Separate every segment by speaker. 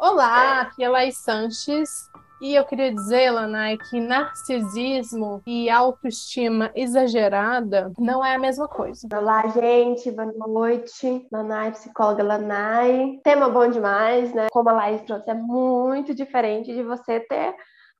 Speaker 1: Olá, aqui é Laís Sanches e eu queria dizer, Lanai, que narcisismo e autoestima exagerada não é a mesma coisa.
Speaker 2: Olá, gente, boa noite. Lanai, psicóloga Lanai. Tema bom demais, né? Como a Laís trouxe, é muito diferente de você ter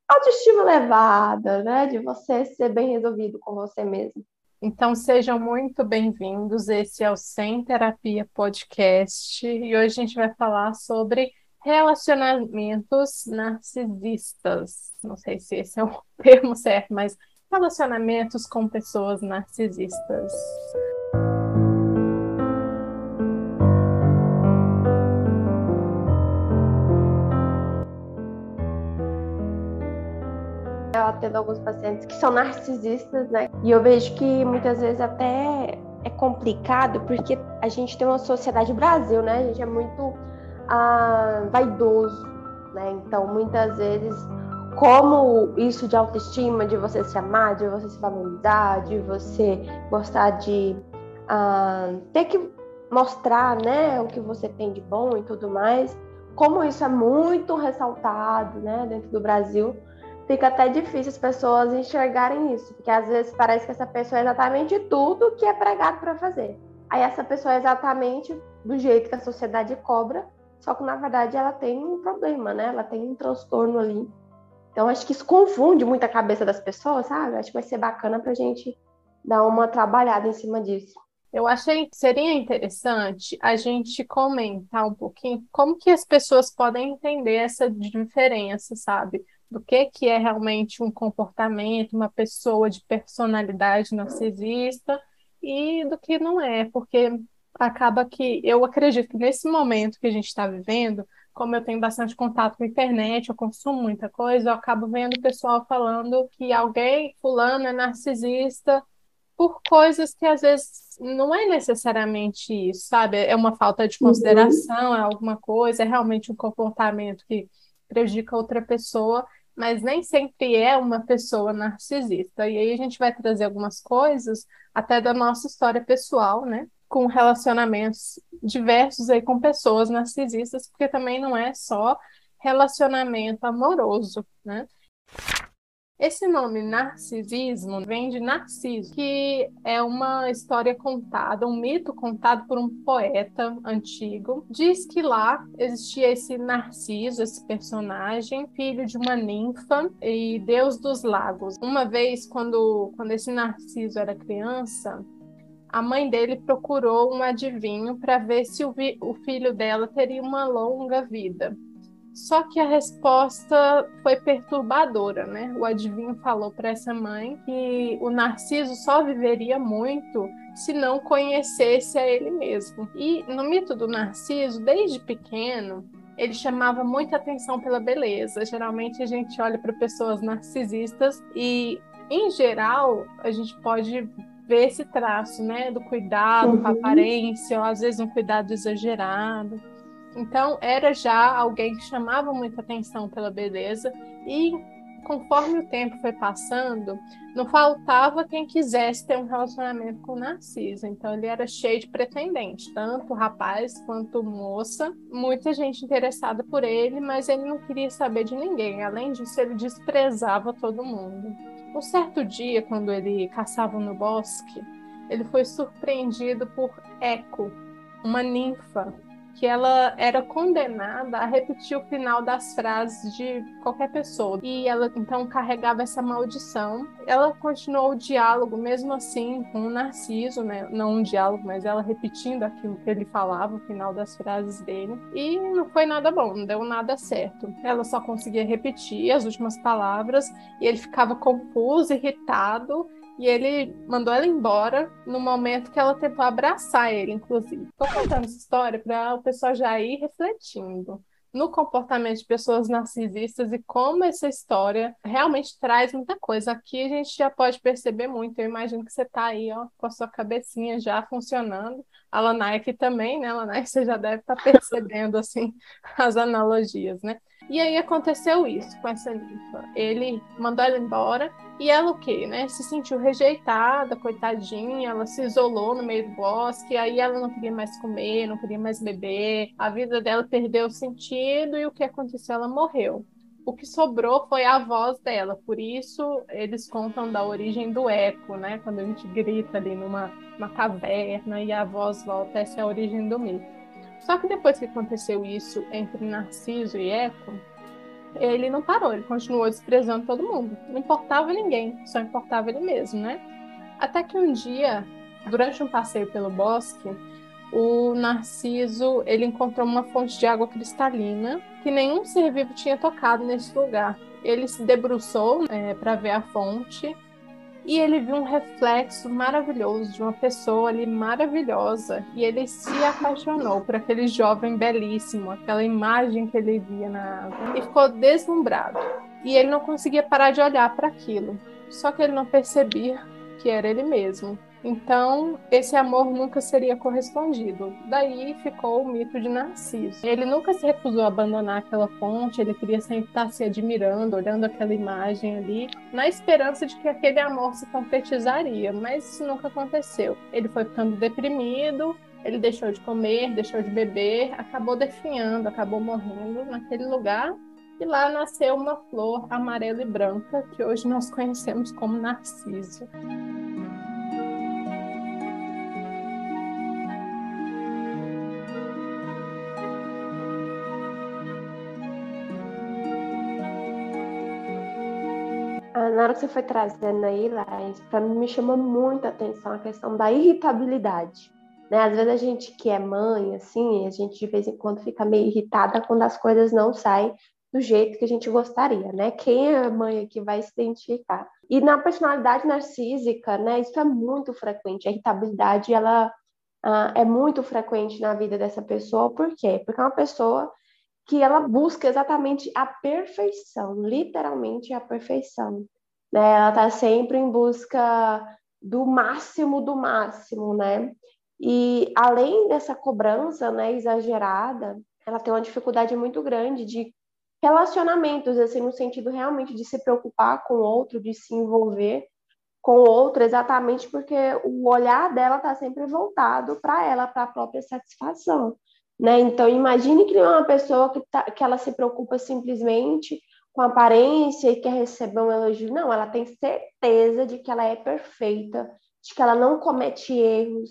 Speaker 2: autoestima elevada, né? De você ser bem resolvido com você mesmo.
Speaker 1: Então sejam muito bem-vindos. Esse é o Sem Terapia Podcast e hoje a gente vai falar sobre relacionamentos narcisistas. Não sei se esse é o termo certo, mas relacionamentos com pessoas narcisistas.
Speaker 2: Eu atendo alguns pacientes que são narcisistas, né? E eu vejo que muitas vezes até é complicado porque a gente tem uma sociedade Brasil, né? A gente é muito ah, vaidoso, né? Então, muitas vezes, como isso de autoestima, de você se amar, de você se valorizar, de você gostar de ah, ter que mostrar, né, o que você tem de bom e tudo mais, como isso é muito ressaltado, né, dentro do Brasil, fica até difícil as pessoas enxergarem isso, porque às vezes parece que essa pessoa é exatamente tudo que é pregado para fazer. Aí essa pessoa é exatamente do jeito que a sociedade cobra, só que na verdade ela tem um problema, né? Ela tem um transtorno ali. Então acho que isso confunde muito a cabeça das pessoas, sabe? Acho que vai ser bacana para a gente dar uma trabalhada em cima disso.
Speaker 1: Eu achei que seria interessante a gente comentar um pouquinho como que as pessoas podem entender essa diferença, sabe? Do que que é realmente um comportamento, uma pessoa de personalidade narcisista e do que não é, porque acaba que eu acredito que nesse momento que a gente está vivendo, como eu tenho bastante contato com a internet, eu consumo muita coisa, eu acabo vendo o pessoal falando que alguém, fulano, é narcisista por coisas que às vezes não é necessariamente isso, sabe? É uma falta de uhum. consideração, é alguma coisa, é realmente um comportamento que prejudica outra pessoa, mas nem sempre é uma pessoa narcisista. E aí a gente vai trazer algumas coisas até da nossa história pessoal, né? Com relacionamentos diversos aí com pessoas narcisistas, porque também não é só relacionamento amoroso, né? Esse nome narcisismo vem de Narciso, que é uma história contada, um mito contado por um poeta antigo. Diz que lá existia esse Narciso, esse personagem, filho de uma ninfa e deus dos lagos. Uma vez, quando, quando esse Narciso era criança, a mãe dele procurou um adivinho para ver se o, o, filho dela teria uma longa vida. Só que a resposta foi perturbadora, né? O adivinho falou para essa mãe que o Narciso só viveria muito se não conhecesse a ele mesmo. E no mito do Narciso, desde pequeno, ele chamava muita atenção pela beleza. Geralmente a gente olha para pessoas narcisistas e, em geral, a gente pode ver esse traço, né, do cuidado uhum. com a uhum. aparência, ou às vezes um cuidado exagerado. Então, era já alguém que chamava muita atenção pela beleza e conforme o tempo foi passando, não faltava quem quisesse ter um relacionamento com o Narciso. Então ele era cheio de pretendentes, tanto rapaz quanto moça. Muita gente interessada por ele, mas ele não queria saber de ninguém. Além disso, ele desprezava todo mundo. Um certo dia, quando ele caçava no bosque, ele foi surpreendido por Eco, uma ninfa que ela era condenada a repetir o final das frases de qualquer pessoa. E ela então carregava essa maldição. Ela continuou o diálogo mesmo assim com o Narciso, né? Não um diálogo, mas ela repetindo aquilo que ele falava, o final das frases dele. E não foi nada bom, não deu nada certo. Ela só conseguia repetir as últimas palavras e ele ficava confuso, irritado e ele mandou ela embora no momento que ela tentou abraçar ele, inclusive. Estou contando essa história para o pessoal já ir refletindo no comportamento de pessoas narcisistas e como essa história realmente traz muita coisa. Aqui a gente já pode perceber muito. Eu imagino que você está aí, ó, com a sua cabecinha já funcionando. A Lanai aqui também, né, Lanai? Você já deve estar tá percebendo, assim, as analogias, né? E aí aconteceu isso com essa ninfa. Ele mandou ela embora e ela o quê, né? Se sentiu rejeitada, coitadinha, ela se isolou no meio do bosque, aí ela não queria mais comer, não queria mais beber, a vida dela perdeu o sentido e o que aconteceu? Ela morreu. O que sobrou foi a voz dela, por isso eles contam da origem do eco, né? Quando a gente grita ali numa uma caverna e a voz volta, essa é a origem do mito. Só que depois que aconteceu isso entre Narciso e Eco, ele não parou, ele continuou desprezando todo mundo. Não importava ninguém, só importava ele mesmo, né? Até que um dia, durante um passeio pelo bosque, o Narciso ele encontrou uma fonte de água cristalina que nenhum ser vivo tinha tocado nesse lugar. Ele se debruçou é, para ver a fonte e ele viu um reflexo maravilhoso de uma pessoa ali maravilhosa e ele se apaixonou por aquele jovem belíssimo, aquela imagem que ele via na água e ficou deslumbrado. E ele não conseguia parar de olhar para aquilo, só que ele não percebia que era ele mesmo. Então, esse amor nunca seria correspondido. Daí ficou o mito de Narciso. Ele nunca se recusou a abandonar aquela fonte, ele queria sempre estar se admirando, olhando aquela imagem ali, na esperança de que aquele amor se concretizaria, mas isso nunca aconteceu. Ele foi ficando deprimido, ele deixou de comer, deixou de beber, acabou definhando, acabou morrendo naquele lugar. E lá nasceu uma flor amarela e branca que hoje nós conhecemos como Narciso.
Speaker 2: Na hora que você foi trazendo aí, Laís, para mim me chama muita atenção a questão da irritabilidade. Né? Às vezes a gente que é mãe, assim, a gente de vez em quando fica meio irritada quando as coisas não saem do jeito que a gente gostaria, né? Quem é mãe aqui vai se identificar. E na personalidade narcísica, né, isso é muito frequente. A irritabilidade, ela uh, é muito frequente na vida dessa pessoa. Por quê? Porque é uma pessoa que ela busca exatamente a perfeição, literalmente a perfeição. Né? Ela está sempre em busca do máximo do máximo, né? E além dessa cobrança, né, exagerada, ela tem uma dificuldade muito grande de relacionamentos, assim, no sentido realmente de se preocupar com o outro, de se envolver com o outro, exatamente porque o olhar dela está sempre voltado para ela, para a própria satisfação, né? Então, imagine que é uma pessoa que, tá, que ela se preocupa simplesmente com aparência e quer receber um elogio. Não, ela tem certeza de que ela é perfeita, de que ela não comete erros,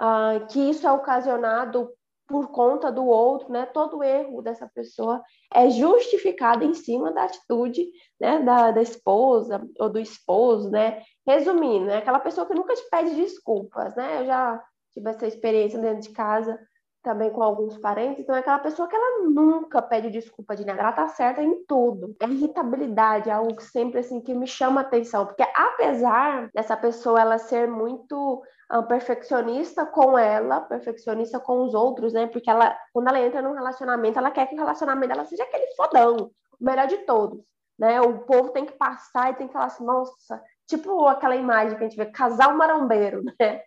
Speaker 2: uh, que isso é ocasionado por conta do outro, né? Todo erro dessa pessoa é justificado em cima da atitude, né? Da, da esposa ou do esposo, né? Resumindo, é aquela pessoa que nunca te pede desculpas, né? Eu já tive essa experiência dentro de casa também com alguns parentes, então é aquela pessoa que ela nunca pede desculpa de nada, ela tá certa em tudo. A irritabilidade é algo que sempre assim que me chama atenção, porque apesar dessa pessoa ela ser muito um, perfeccionista com ela, perfeccionista com os outros, né? Porque ela, quando ela entra num relacionamento, ela quer que o relacionamento dela seja aquele fodão, o melhor de todos, né? O povo tem que passar e tem que falar assim, nossa, tipo aquela imagem que a gente vê, casal marombeiro, né?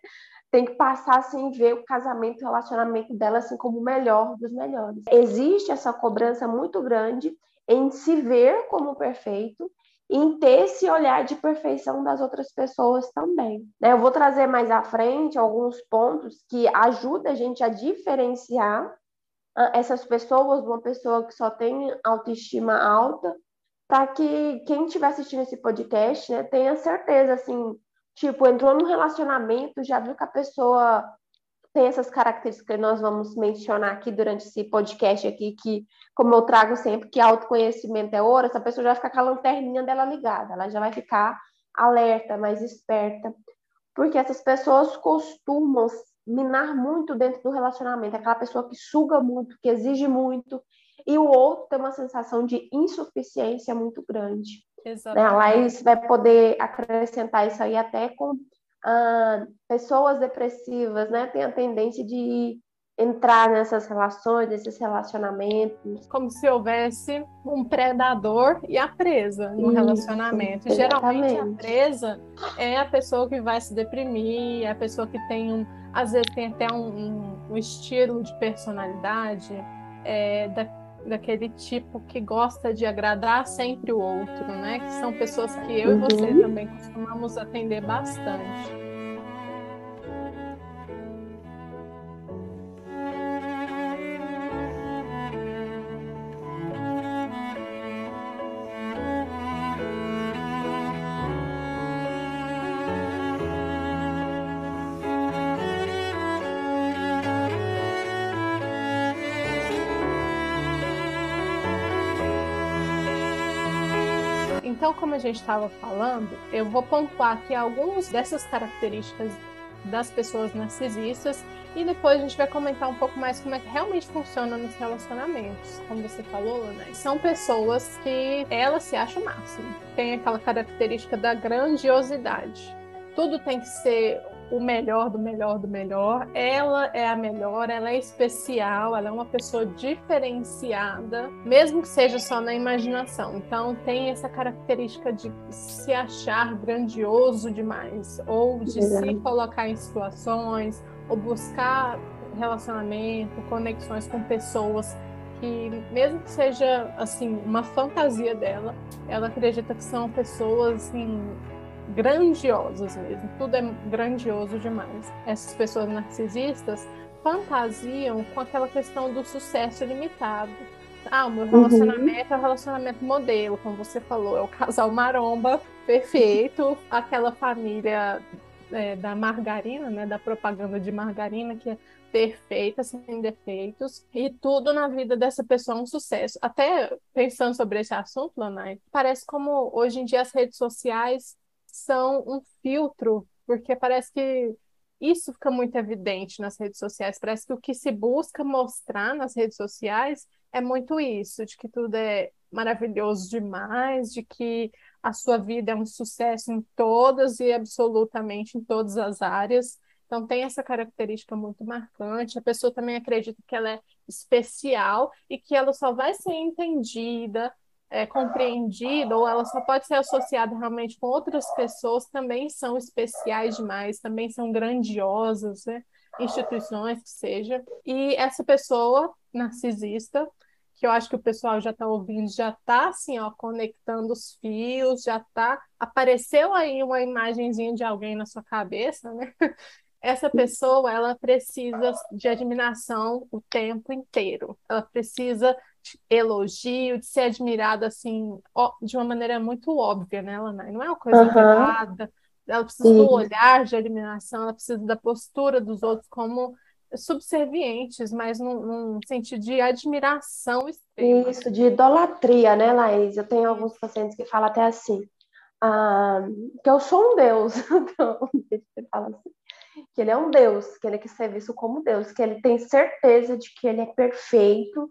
Speaker 2: Tem que passar assim ver o casamento, o relacionamento dela assim como o melhor dos melhores. Existe essa cobrança muito grande em se ver como perfeito e em ter esse olhar de perfeição das outras pessoas também. Né? Eu vou trazer mais à frente alguns pontos que ajudam a gente a diferenciar ah, essas pessoas de uma pessoa que só tem autoestima alta, para que quem estiver assistindo esse podcast né, tenha certeza assim Tipo, entrou num relacionamento, já viu que a pessoa tem essas características que nós vamos mencionar aqui durante esse podcast aqui, que, como eu trago sempre, que autoconhecimento é ouro, essa pessoa já vai ficar com a lanterninha dela ligada, ela já vai ficar alerta, mais esperta, porque essas pessoas costumam minar muito dentro do relacionamento, aquela pessoa que suga muito, que exige muito, e o outro tem uma sensação de insuficiência muito grande. Exatamente. Né? A Laís vai poder acrescentar isso aí até com ah, pessoas depressivas, né? Tem a tendência de entrar nessas relações, nesses relacionamentos.
Speaker 1: Como se houvesse um predador e a presa no Isso, relacionamento. Exatamente. Geralmente a presa é a pessoa que vai se deprimir, é a pessoa que tem um, às vezes tem até um, um, um estilo de personalidade é, da, daquele tipo que gosta de agradar sempre o outro, né? Que são pessoas que eu uhum. e você uhum. também costumamos atender bastante. Gente estava falando, eu vou pontuar aqui algumas dessas características das pessoas narcisistas e depois a gente vai comentar um pouco mais como é que realmente funciona nos relacionamentos. Como você falou, né? São pessoas que elas se acham o máximo. Tem aquela característica da grandiosidade. Tudo tem que ser o melhor do melhor do melhor. Ela é a melhor, ela é especial, ela é uma pessoa diferenciada, mesmo que seja só na imaginação. Então tem essa característica de se achar grandioso demais, ou de se colocar em situações, ou buscar relacionamento, conexões com pessoas que mesmo que seja assim uma fantasia dela, ela acredita que são pessoas assim grandiosas mesmo, tudo é grandioso demais. Essas pessoas narcisistas fantasiam com aquela questão do sucesso limitado. Ah, o meu relacionamento uhum. é o relacionamento modelo, como você falou, é o casal maromba perfeito, aquela família é, da margarina, né, da propaganda de margarina que é perfeita, sem defeitos, e tudo na vida dessa pessoa é um sucesso. Até pensando sobre esse assunto, Lanai, parece como hoje em dia as redes sociais são um filtro, porque parece que isso fica muito evidente nas redes sociais. Parece que o que se busca mostrar nas redes sociais é muito isso, de que tudo é maravilhoso demais, de que a sua vida é um sucesso em todas e absolutamente em todas as áreas. Então tem essa característica muito marcante. A pessoa também acredita que ela é especial e que ela só vai ser entendida, é, compreendida ou ela só pode ser associada realmente com outras pessoas também são especiais demais, também são grandiosas, né? instituições que seja. E essa pessoa narcisista, que eu acho que o pessoal já está ouvindo, já está assim, ó, conectando os fios, já está apareceu aí uma imagenzinha de alguém na sua cabeça, né? Essa pessoa, ela precisa de admiração o tempo inteiro. Ela precisa elogio, de ser admirada assim, de uma maneira muito óbvia, né, Lana? Não é uma coisa uhum. Ela precisa Sim. do olhar de admiração, ela precisa da postura dos outros como subservientes, mas num, num sentido de admiração
Speaker 2: extrema. Isso, de idolatria, né, Laís? Eu tenho alguns pacientes que falam até assim, ah, que eu sou um deus. então, fala assim, que ele é um deus, que ele quer ser visto como deus, que ele tem certeza de que ele é perfeito,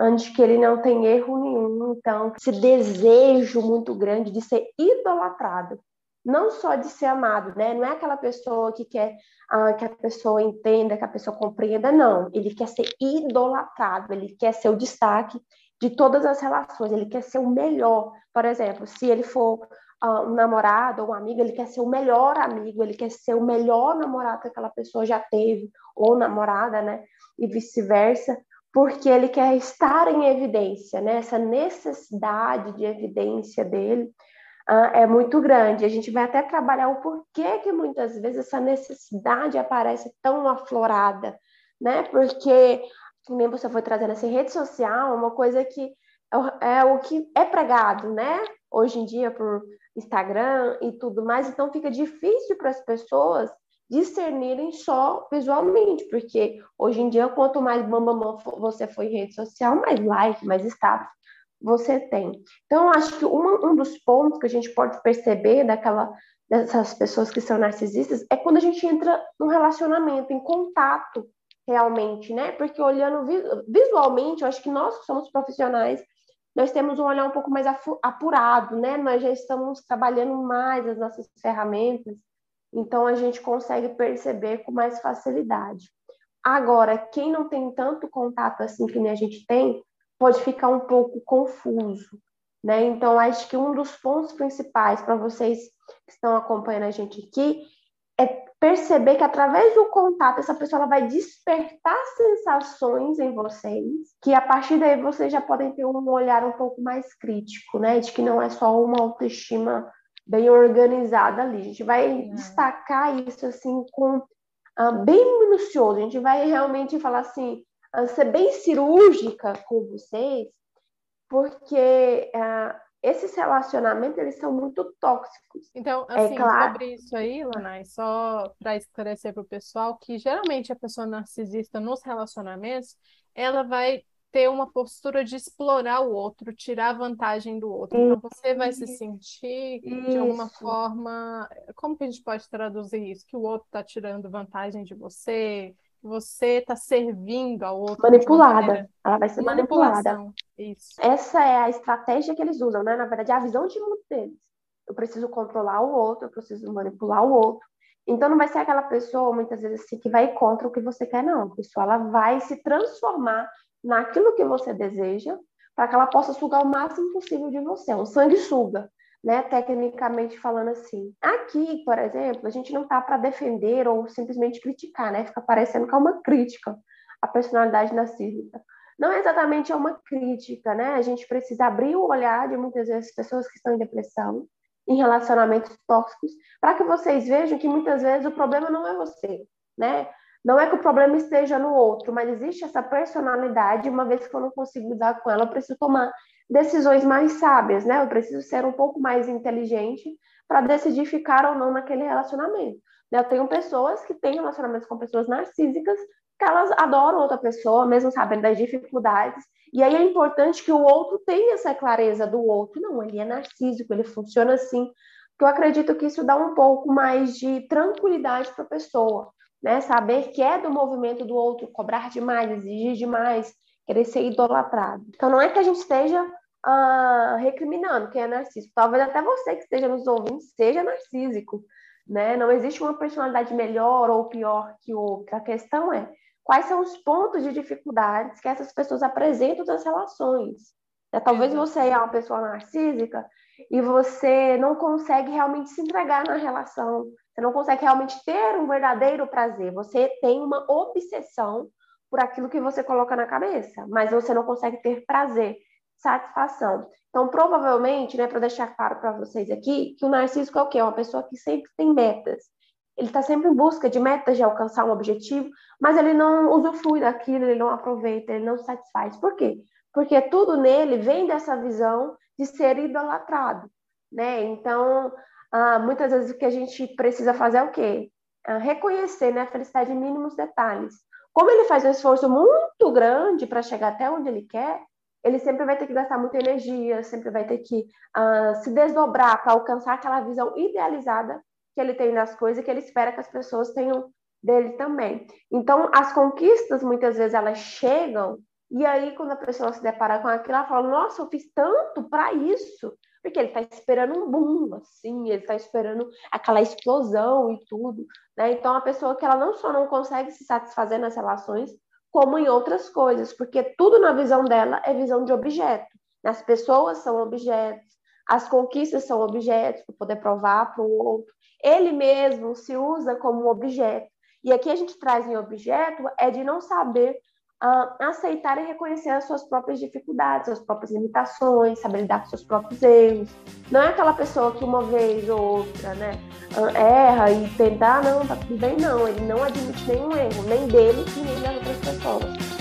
Speaker 2: antes que ele não tem erro nenhum. Então, esse desejo muito grande de ser idolatrado, não só de ser amado, né? Não é aquela pessoa que quer ah, que a pessoa entenda, que a pessoa compreenda, não. Ele quer ser idolatrado, ele quer ser o destaque de todas as relações, ele quer ser o melhor. Por exemplo, se ele for uh, um namorado ou um amigo, ele quer ser o melhor amigo, ele quer ser o melhor namorado que aquela pessoa já teve, ou namorada, né? E vice-versa porque ele quer estar em evidência, né? Essa necessidade de evidência dele uh, é muito grande. A gente vai até trabalhar o porquê que muitas vezes essa necessidade aparece tão aflorada, né? Porque, nem você foi trazendo assim, rede social é uma coisa que é, é o que é pregado, né? Hoje em dia por Instagram e tudo mais, então fica difícil para as pessoas discernirem só visualmente, porque hoje em dia, quanto mais bambamã você for em rede social, mais like, mais status você tem. Então, acho que uma, um dos pontos que a gente pode perceber daquela, dessas pessoas que são narcisistas é quando a gente entra num relacionamento, em contato realmente, né? Porque olhando visualmente, eu acho que nós que somos profissionais, nós temos um olhar um pouco mais apurado, né? Nós já estamos trabalhando mais as nossas ferramentas, então a gente consegue perceber com mais facilidade. Agora, quem não tem tanto contato assim que nem a gente tem, pode ficar um pouco confuso, né? Então, acho que um dos pontos principais para vocês que estão acompanhando a gente aqui é perceber que através do contato essa pessoa vai despertar sensações em vocês, que a partir daí vocês já podem ter um olhar um pouco mais crítico, né? De que não é só uma autoestima bem organizada ali. A gente vai é. destacar isso assim com uh, bem minucioso. A gente vai realmente falar assim, uh, ser bem cirúrgica com vocês, porque uh, esses relacionamentos eles são muito tóxicos.
Speaker 1: Então, é assim, é claro... sobre isso aí, Lanai, só para esclarecer para o pessoal que geralmente a pessoa narcisista nos relacionamentos, ela vai ter uma postura de explorar o outro, tirar vantagem do outro. Então você vai se sentir isso. de alguma forma, como que a gente pode traduzir isso? Que o outro está tirando vantagem de você, você está servindo ao outro.
Speaker 2: Manipulada. Ela vai ser manipulada.
Speaker 1: Isso.
Speaker 2: Essa é a estratégia que eles usam, né? Na verdade, é a visão de mundo deles. Eu preciso controlar o outro, eu preciso manipular o outro. Então, não vai ser aquela pessoa, muitas vezes, assim, que vai contra o que você quer, não. A pessoa ela vai se transformar naquilo que você deseja para que ela possa sugar o máximo possível de você. Um sanguessuga né, tecnicamente falando assim. Aqui, por exemplo, a gente não está para defender ou simplesmente criticar, né? Fica parecendo que é uma crítica à personalidade narcísica. Não é exatamente uma crítica, né? A gente precisa abrir o olhar de muitas vezes pessoas que estão em depressão, em relacionamentos tóxicos, para que vocês vejam que muitas vezes o problema não é você, né? Não é que o problema esteja no outro, mas existe essa personalidade, uma vez que eu não consigo lidar com ela, eu preciso tomar decisões mais sábias, né? Eu preciso ser um pouco mais inteligente para decidir ficar ou não naquele relacionamento. Eu tenho pessoas que têm relacionamentos com pessoas narcísicas que elas adoram outra pessoa, mesmo sabendo das dificuldades. E aí é importante que o outro tenha essa clareza do outro. Não, ele é narcísico, ele funciona assim. Eu acredito que isso dá um pouco mais de tranquilidade para a pessoa, né? Saber que é do movimento do outro, cobrar demais, exigir demais, querer ser idolatrado. Então não é que a gente esteja uh, recriminando quem é narcísico. Talvez até você que esteja nos ouvindo seja narcísico, né? Não existe uma personalidade melhor ou pior que outra. A questão é quais são os pontos de dificuldades que essas pessoas apresentam nas relações. Né? Talvez você é uma pessoa narcísica e você não consegue realmente se entregar na relação, você não consegue realmente ter um verdadeiro prazer, você tem uma obsessão por aquilo que você coloca na cabeça, mas você não consegue ter prazer satisfação. Então, provavelmente, né, para deixar claro para vocês aqui, que o narciso é o quê? É uma pessoa que sempre tem metas. Ele está sempre em busca de metas de alcançar um objetivo, mas ele não usufrui daquilo, ele não aproveita, ele não satisfaz. Por quê? Porque tudo nele vem dessa visão de ser idolatrado, né? Então, ah, muitas vezes o que a gente precisa fazer é o quê? Ah, reconhecer né, a felicidade em mínimos detalhes. Como ele faz um esforço muito grande para chegar até onde ele quer, ele sempre vai ter que gastar muita energia, sempre vai ter que uh, se desdobrar para alcançar aquela visão idealizada que ele tem das coisas e que ele espera que as pessoas tenham dele também. Então, as conquistas, muitas vezes, elas chegam, e aí, quando a pessoa se depara com aquilo, ela fala: Nossa, eu fiz tanto para isso. Porque ele está esperando um boom, assim, ele está esperando aquela explosão e tudo. Né? Então, a pessoa que ela não só não consegue se satisfazer nas relações, como em outras coisas, porque tudo na visão dela é visão de objeto. As pessoas são objetos, as conquistas são objetos para poder provar para o outro. Ele mesmo se usa como objeto. E aqui a gente traz em objeto é de não saber uh, aceitar e reconhecer as suas próprias dificuldades, suas próprias limitações, saber lidar com seus próprios erros. Não é aquela pessoa que uma vez ou outra, né, uh, erra e tenta, ah, não, tá tudo bem, não. Ele não admite nenhum erro, nem dele e nem das outras pessoas.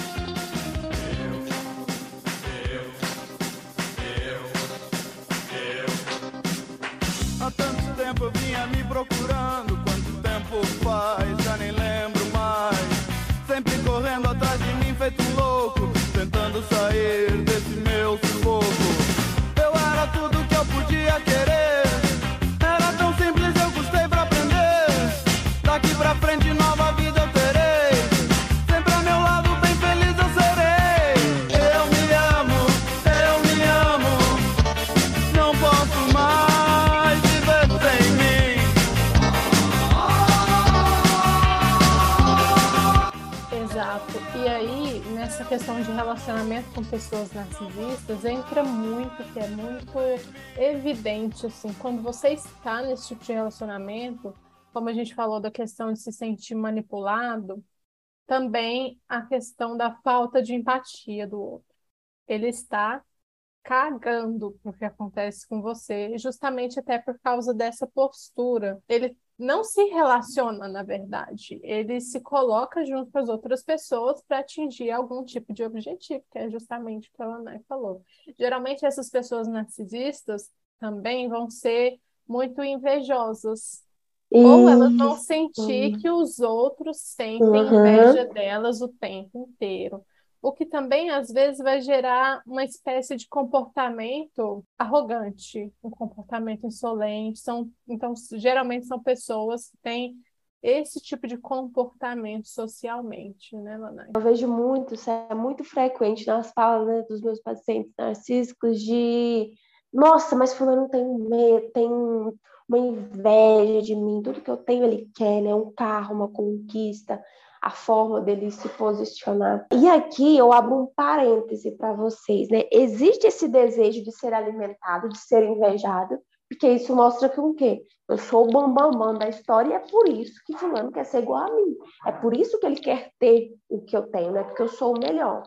Speaker 3: Tempo vinha me procurando, quanto tempo faz, já nem lembro mais. Sempre correndo atrás de mim feito um louco,
Speaker 1: questão de relacionamento com pessoas narcisistas entra muito, que é muito evidente, assim, quando você está nesse tipo de relacionamento, como a gente falou da questão de se sentir manipulado, também a questão da falta de empatia do outro. Ele está cagando o que acontece com você, justamente até por causa dessa postura. Ele não se relaciona, na verdade, ele se coloca junto com as outras pessoas para atingir algum tipo de objetivo, que é justamente o que a Lanai falou. Geralmente, essas pessoas narcisistas também vão ser muito invejosas. Ou elas vão sentir que os outros sentem uhum. inveja delas o tempo inteiro o que também às vezes vai gerar uma espécie de comportamento arrogante, um comportamento insolente. São, então, geralmente são pessoas que têm esse tipo de comportamento socialmente, né, Lanai?
Speaker 2: Eu vejo muito, isso é muito frequente nas falas né, dos meus pacientes narcísicos de nossa, mas fulano tem medo, tem uma inveja de mim, tudo que eu tenho ele quer, né? Um carro, uma conquista, a forma dele se posicionar. E aqui eu abro um parêntese para vocês, né? Existe esse desejo de ser alimentado, de ser invejado, porque isso mostra que o quê? Eu sou o bambambam bam, bam da história e é por isso que fulano quer ser igual a mim. É por isso que ele quer ter o que eu tenho, né? Porque eu sou o melhor.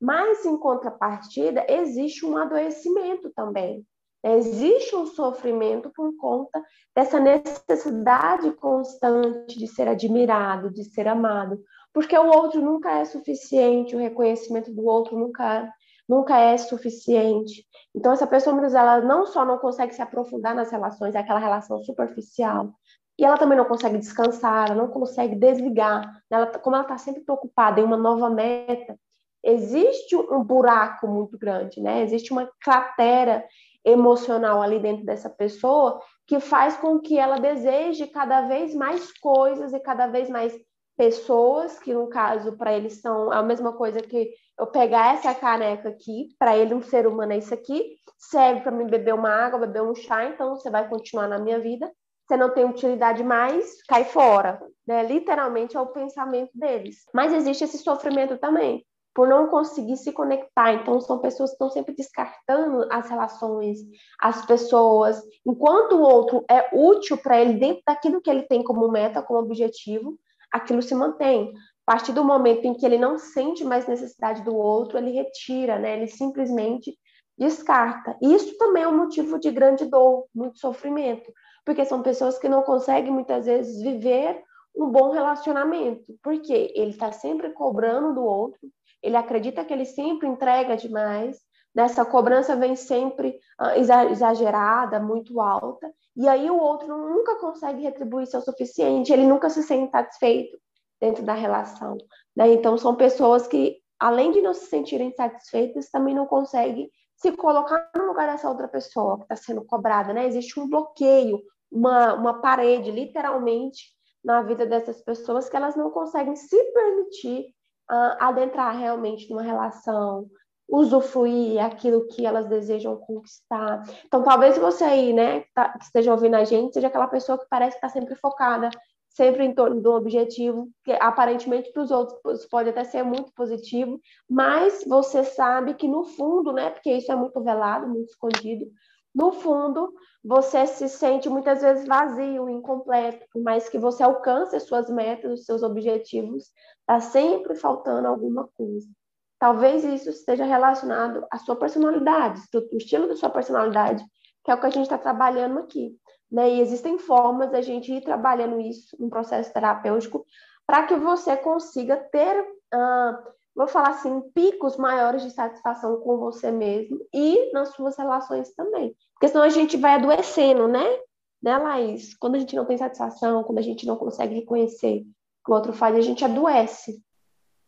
Speaker 2: Mas, em contrapartida, existe um adoecimento também. Existe um sofrimento por conta dessa necessidade constante de ser admirado, de ser amado, porque o outro nunca é suficiente, o reconhecimento do outro nunca, nunca é suficiente. Então, essa pessoa, muitas vezes, ela não só não consegue se aprofundar nas relações, é aquela relação superficial, e ela também não consegue descansar, ela não consegue desligar. Ela, como ela está sempre preocupada em uma nova meta, existe um buraco muito grande, né? Existe uma cratera emocional ali dentro dessa pessoa que faz com que ela deseje cada vez mais coisas e cada vez mais pessoas, que no caso para eles são a mesma coisa que eu pegar essa caneca aqui, para ele um ser humano é isso aqui, serve para mim beber uma água, beber um chá, então você vai continuar na minha vida. Você não tem utilidade mais, cai fora. Né? Literalmente é o pensamento deles. Mas existe esse sofrimento também por não conseguir se conectar. Então, são pessoas que estão sempre descartando as relações, as pessoas, enquanto o outro é útil para ele dentro daquilo que ele tem como meta, como objetivo, aquilo se mantém. A partir do momento em que ele não sente mais necessidade do outro, ele retira, né? Ele simplesmente descarta. Isso também é um motivo de grande dor, muito sofrimento, porque são pessoas que não conseguem muitas vezes viver um bom relacionamento, porque ele está sempre cobrando do outro, ele acredita que ele sempre entrega demais, nessa cobrança vem sempre uh, exagerada, muito alta, e aí o outro nunca consegue retribuir seu suficiente, ele nunca se sente satisfeito dentro da relação. Né? Então, são pessoas que, além de não se sentirem satisfeitas, também não conseguem se colocar no lugar dessa outra pessoa que está sendo cobrada. Né? Existe um bloqueio, uma, uma parede, literalmente, na vida dessas pessoas que elas não conseguem se permitir uh, adentrar realmente numa relação, usufruir aquilo que elas desejam conquistar. Então, talvez você aí, né, tá, que esteja ouvindo a gente, seja aquela pessoa que parece está sempre focada, sempre em torno do objetivo, que aparentemente para os outros pode até ser muito positivo, mas você sabe que no fundo, né, porque isso é muito velado, muito escondido, no fundo, você se sente muitas vezes vazio, incompleto, por mais que você alcance as suas metas, os seus objetivos, está sempre faltando alguma coisa. Talvez isso esteja relacionado à sua personalidade, o estilo da sua personalidade, que é o que a gente está trabalhando aqui. Né? E existem formas da gente ir trabalhando isso no processo terapêutico para que você consiga ter uh, vou falar assim, picos maiores de satisfação com você mesmo e nas suas relações também. Porque senão a gente vai adoecendo, né? Né, Laís? Quando a gente não tem satisfação, quando a gente não consegue reconhecer que o outro faz, a gente adoece.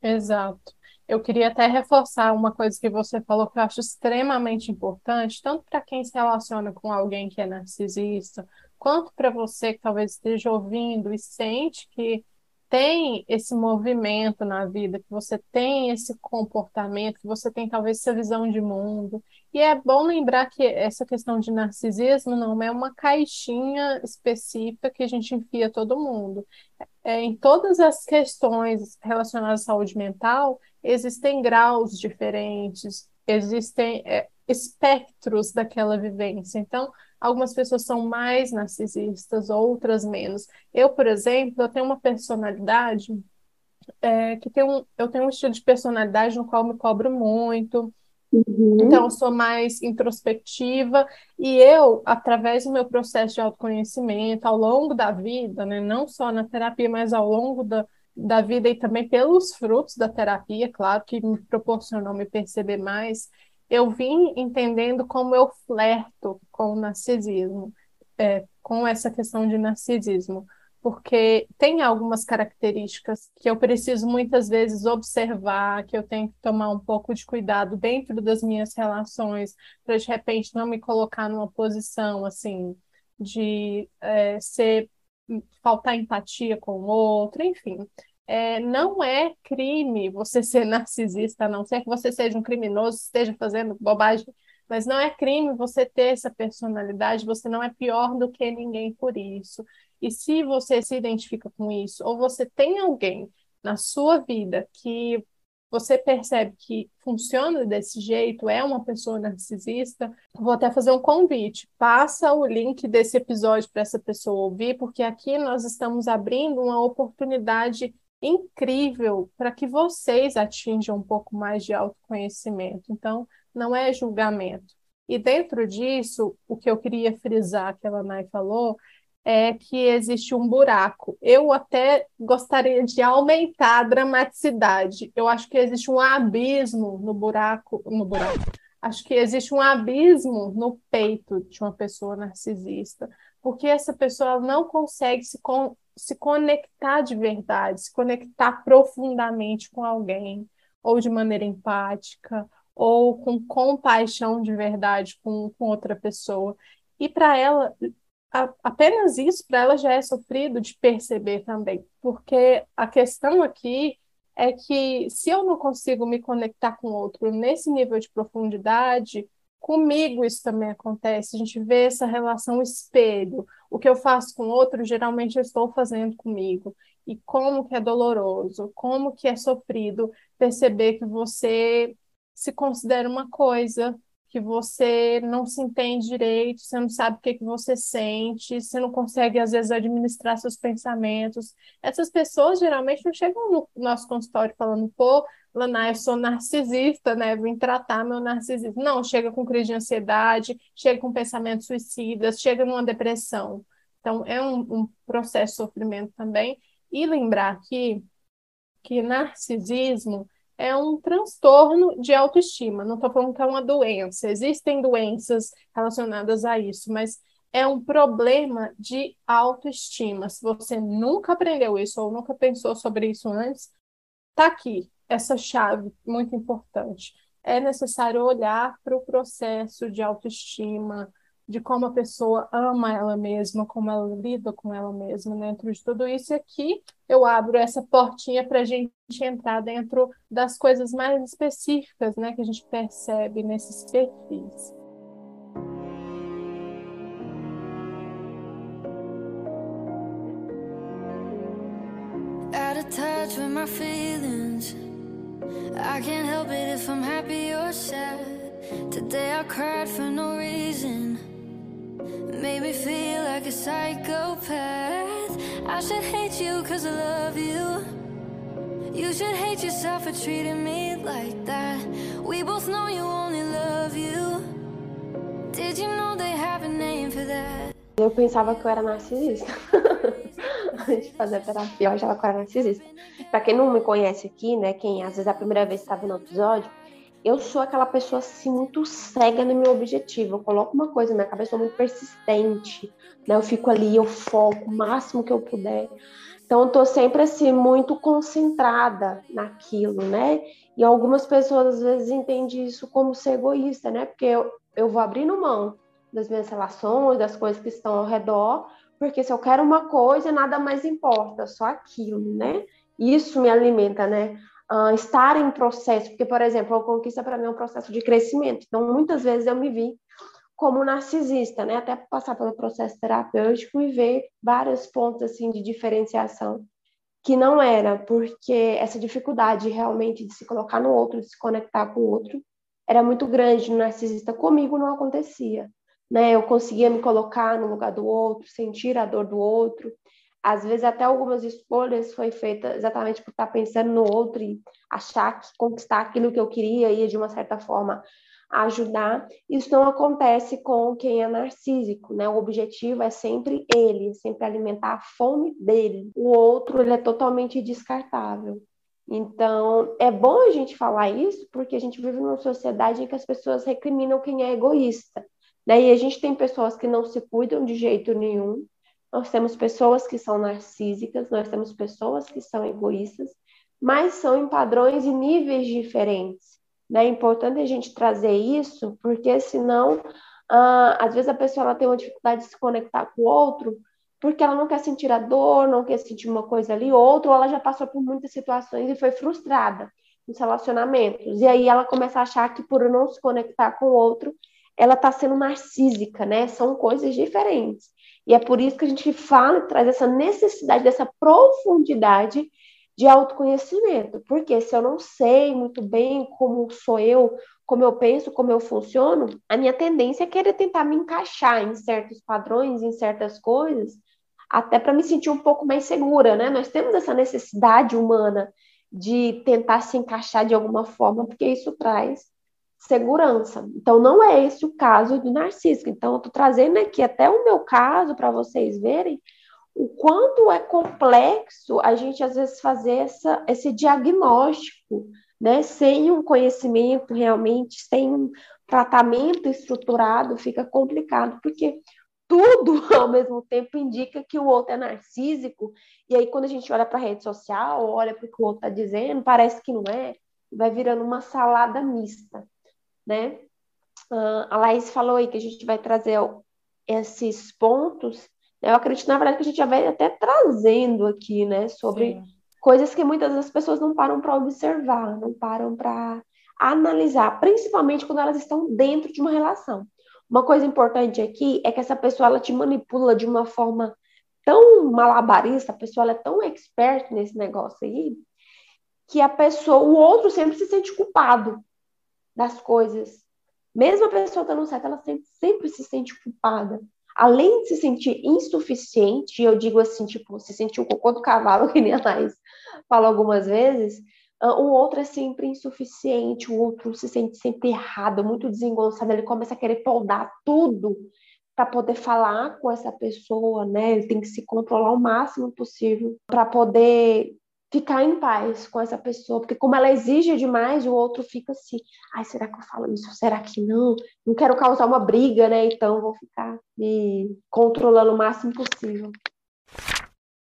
Speaker 1: Exato. Eu queria até reforçar uma coisa que você falou que eu acho extremamente importante, tanto para quem se relaciona com alguém que é narcisista, quanto para você que talvez esteja ouvindo e sente que tem esse movimento na vida, que você tem esse comportamento, que você tem talvez essa visão de mundo. E é bom lembrar que essa questão de narcisismo não é uma caixinha específica que a gente enfia todo mundo. É, em todas as questões relacionadas à saúde mental, existem graus diferentes, existem. É, espectros daquela vivência. Então, algumas pessoas são mais narcisistas, outras menos. Eu, por exemplo, eu tenho uma personalidade é, que tem um, eu tenho um estilo de personalidade no qual me cobro muito. Uhum. Então, eu sou mais introspectiva e eu, através do meu processo de autoconhecimento, ao longo da vida, né, não só na terapia, mas ao longo da, da vida e também pelos frutos da terapia, claro, que me proporcionou me perceber mais, eu vim entendendo como eu flerto com o narcisismo, é, com essa questão de narcisismo, porque tem algumas características que eu preciso muitas vezes observar, que eu tenho que tomar um pouco de cuidado dentro das minhas relações, para de repente não me colocar numa posição assim de é, ser faltar empatia com o outro, enfim é, não é crime você ser narcisista, a não ser que você seja um criminoso, esteja fazendo bobagem, mas não é crime você ter essa personalidade, você não é pior do que ninguém por isso. E se você se identifica com isso, ou você tem alguém na sua vida que você percebe que funciona desse jeito, é uma pessoa narcisista, vou até fazer um convite. Passa o link desse episódio para essa pessoa ouvir, porque aqui nós estamos abrindo uma oportunidade incrível para que vocês atinjam um pouco mais de autoconhecimento. Então, não é julgamento. E dentro disso, o que eu queria frisar, que a Lanai falou, é que existe um buraco. Eu até gostaria de aumentar a dramaticidade. Eu acho que existe um abismo no buraco, no buraco. Acho que existe um abismo no peito de uma pessoa narcisista, porque essa pessoa não consegue se, con se conectar de verdade, se conectar profundamente com alguém, ou de maneira empática, ou com compaixão de verdade com, com outra pessoa. E para ela, a, apenas isso para ela já é sofrido de perceber também, porque a questão aqui é que se eu não consigo me conectar com outro nesse nível de profundidade, Comigo isso também acontece, a gente vê essa relação espelho. O que eu faço com o outro, geralmente eu estou fazendo comigo. E como que é doloroso, como que é sofrido perceber que você se considera uma coisa, que você não se entende direito, você não sabe o que, que você sente, você não consegue, às vezes, administrar seus pensamentos. Essas pessoas geralmente não chegam no nosso consultório falando, pô, Lana, eu sou narcisista, né? Vim tratar meu narcisismo. Não, chega com crise de ansiedade, chega com pensamentos suicidas, chega numa depressão. Então, é um, um processo de sofrimento também. E lembrar aqui que narcisismo é um transtorno de autoestima. Não estou falando que é uma doença. Existem doenças relacionadas a isso, mas é um problema de autoestima. Se você nunca aprendeu isso ou nunca pensou sobre isso antes, tá aqui essa chave muito importante. É necessário olhar para o processo de autoestima, de como a pessoa ama ela mesma, como ela lida com ela mesma dentro de tudo isso. E aqui eu abro essa portinha para a gente entrar dentro das coisas mais específicas né, que a gente percebe nesses perfis. Out of touch with my feelings. I can't help it if I'm happy or sad. Today I cried for no reason. Made me feel like a psychopath. I should hate you cause I love you. You should hate yourself for treating me like that. We both know you only love you. Did you know they have a name for that? Eu pensava que eu era narcisista. Antes de fazer terapia, eu achava que eu era narcisista. Pra quem não me conhece aqui, né, quem às vezes é a primeira vez que tá vendo o episódio, eu sou aquela pessoa assim muito cega no meu objetivo. Eu coloco uma coisa na minha cabeça, sou muito persistente, né? Eu fico ali, eu foco o máximo que eu puder. Então eu tô sempre assim muito concentrada naquilo, né? E algumas pessoas às vezes entendem isso como ser egoísta, né? Porque eu, eu vou abrindo mão das minhas relações, das coisas que estão ao redor, porque se eu quero uma coisa, nada mais importa, só aquilo, né? Isso me alimenta, né? Uh, estar em processo, porque, por exemplo, a conquista para mim é um processo de crescimento. Então, muitas vezes eu me vi como narcisista, né? Até passar pelo processo terapêutico e ver vários pontos assim de diferenciação que não era, porque essa dificuldade realmente de se colocar no outro, de se conectar com o outro,
Speaker 2: era muito grande no narcisista. Comigo não acontecia. Né? Eu conseguia me colocar no lugar do outro, sentir a dor do outro. Às vezes até algumas escolhas foi feita exatamente por estar pensando no outro e achar que conquistar aquilo que eu queria ia de uma certa forma ajudar. Isso não acontece com quem é narcísico, né? O objetivo é sempre ele, sempre alimentar a fome dele. O outro, ele é totalmente descartável. Então, é bom a gente falar isso, porque a gente vive numa sociedade em que as pessoas recriminam quem é egoísta. Né? E a gente tem pessoas que não se cuidam de jeito nenhum, nós temos pessoas que são narcísicas, nós temos pessoas que são egoístas, mas são em padrões e níveis diferentes. Né? É importante a gente trazer isso, porque senão, ah, às vezes a pessoa ela tem uma dificuldade de se conectar com o outro, porque ela não quer sentir a dor, não quer sentir uma coisa ali, outra, ou ela já passou por muitas situações e foi frustrada nos relacionamentos. E aí ela começa a achar que por não se conectar com o outro, ela está sendo narcísica, né? São coisas diferentes. E é por isso que a gente fala e traz essa necessidade dessa profundidade de autoconhecimento. Porque se eu não sei muito bem como sou eu, como eu penso, como eu funciono, a minha tendência é querer tentar me encaixar em certos padrões, em certas coisas, até para me sentir um pouco mais segura, né? Nós temos essa necessidade humana de tentar se encaixar de alguma forma, porque isso traz segurança. Então, não é esse o caso do narciso. Então, eu estou trazendo aqui até o meu caso para vocês verem o quanto é complexo a gente, às vezes, fazer essa, esse diagnóstico, né? Sem um conhecimento realmente, sem um tratamento estruturado, fica complicado, porque tudo ao mesmo tempo indica que o outro é narcísico, e aí quando a gente olha para a rede social, olha para o que o outro está dizendo, parece que não é, vai virando uma salada mista, né? Uh, a Laís falou aí que a gente vai trazer esses pontos, né? eu acredito, na verdade, que a gente já vai até trazendo aqui, né, sobre Sim. coisas que muitas das pessoas não param para observar, não param para analisar, principalmente quando elas estão dentro de uma relação. Uma coisa importante aqui é que essa pessoa ela te manipula de uma forma tão malabarista, a pessoa ela é tão expert nesse negócio aí, que a pessoa, o outro sempre se sente culpado das coisas. Mesmo a pessoa estando certa, ela sempre, sempre se sente culpada. Além de se sentir insuficiente, eu digo assim, tipo, se sentir o cocô do cavalo, que nem a Thais falou algumas vezes, o outro é sempre insuficiente, o outro se sente sempre errado, muito desengonçado, ele começa a querer podar tudo para poder falar com essa pessoa, né? Ele tem que se controlar o máximo possível para poder ficar em paz com essa pessoa, porque como ela exige demais, o outro fica assim, ai, será que eu falo isso? Será que não? Não quero causar uma briga, né? Então vou ficar me controlando o máximo possível.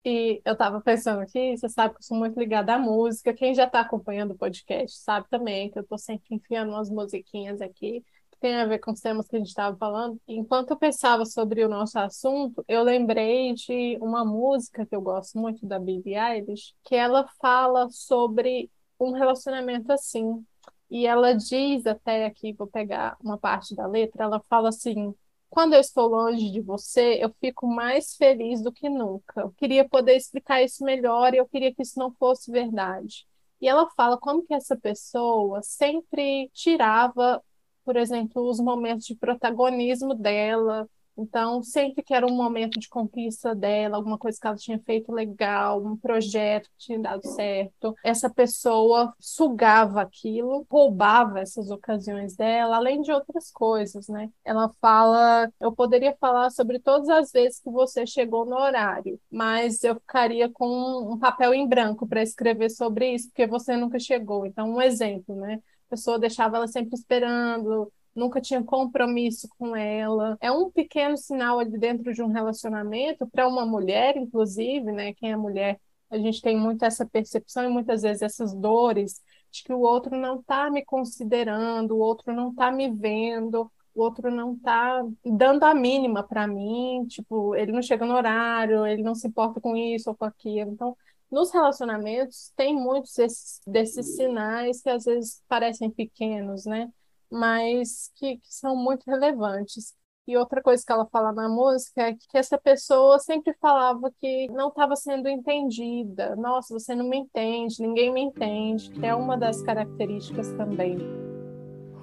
Speaker 1: E eu estava pensando aqui, você sabe que eu sou muito ligada à música. Quem já está acompanhando o podcast sabe também que eu estou sempre enfiando umas musiquinhas aqui tem a ver com os temas que a gente estava falando. Enquanto eu pensava sobre o nosso assunto, eu lembrei de uma música que eu gosto muito da Billie Eilish, que ela fala sobre um relacionamento assim. E ela diz até aqui, vou pegar uma parte da letra, ela fala assim: quando eu estou longe de você, eu fico mais feliz do que nunca. Eu queria poder explicar isso melhor e eu queria que isso não fosse verdade. E ela fala como que essa pessoa sempre tirava, por exemplo, os momentos de protagonismo dela, então, sempre que era um momento de conquista dela, alguma coisa que ela tinha feito legal, um projeto que tinha dado certo, essa pessoa sugava aquilo, roubava essas ocasiões dela, além de outras coisas, né? Ela fala: eu poderia falar sobre todas as vezes que você chegou no horário, mas eu ficaria com um papel em branco para escrever sobre isso, porque você nunca chegou. Então, um exemplo, né? Pessoa deixava ela sempre esperando, nunca tinha compromisso com ela. É um pequeno sinal ali dentro de um relacionamento para uma mulher, inclusive, né? Quem é mulher, a gente tem muito essa percepção e muitas vezes essas dores de que o outro não está me considerando, o outro não está me vendo, o outro não está dando a mínima para mim, tipo, ele não chega no horário, ele não se importa com isso ou com aquilo. Então, nos relacionamentos tem muitos desses, desses sinais que às vezes parecem pequenos, né? mas que, que são muito relevantes. E outra coisa que ela fala na música é que essa pessoa sempre falava que não estava sendo entendida. Nossa, você não me entende, ninguém me entende, que é uma das características também.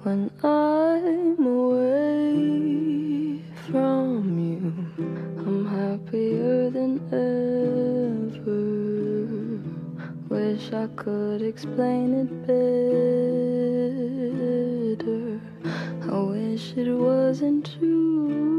Speaker 4: when I'm away from you. I'm happier than ever. Wish I could explain it better. I wish it wasn't true.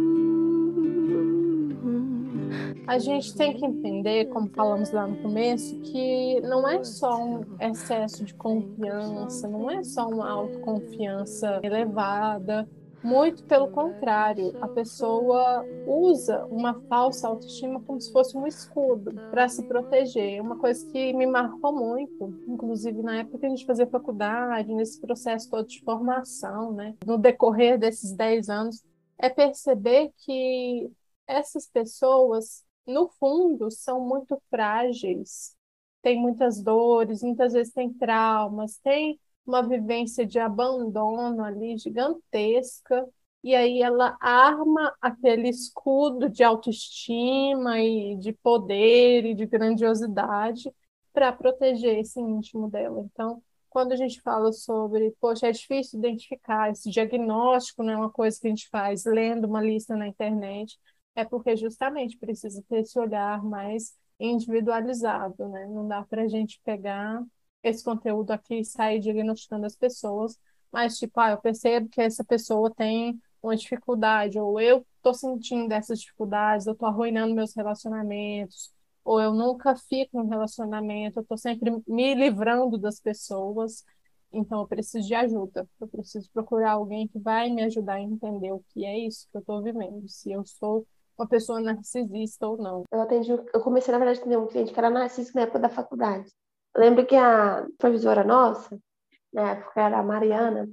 Speaker 1: A gente tem que entender, como falamos lá no começo, que não é só um excesso de confiança, não é só uma autoconfiança elevada. Muito pelo contrário, a pessoa usa uma falsa autoestima como se fosse um escudo para se proteger. Uma coisa que me marcou muito, inclusive na época que a gente fazia faculdade, nesse processo todo de formação, né? no decorrer desses 10 anos, é perceber que essas pessoas no fundo, são muito frágeis, têm muitas dores, muitas vezes têm traumas, têm uma vivência de abandono ali gigantesca, e aí ela arma aquele escudo de autoestima e de poder e de grandiosidade para proteger esse íntimo dela. Então, quando a gente fala sobre, poxa, é difícil identificar esse diagnóstico, não é uma coisa que a gente faz lendo uma lista na internet, é porque justamente precisa ter esse olhar mais individualizado, né? Não dá para a gente pegar esse conteúdo aqui sair diagnosticando as pessoas, mas tipo, ah, eu percebo que essa pessoa tem uma dificuldade, ou eu estou sentindo essas dificuldades, eu estou arruinando meus relacionamentos, ou eu nunca fico em relacionamento, eu estou sempre me livrando das pessoas, então eu preciso de ajuda, eu preciso procurar alguém que vai me ajudar a entender o que é isso que eu estou vivendo, se eu sou uma pessoa narcisista ou não.
Speaker 2: Eu atendi, eu comecei, na verdade, a atender um cliente que era narcisista na época da faculdade. Lembro que a professora nossa, na época era a Mariana,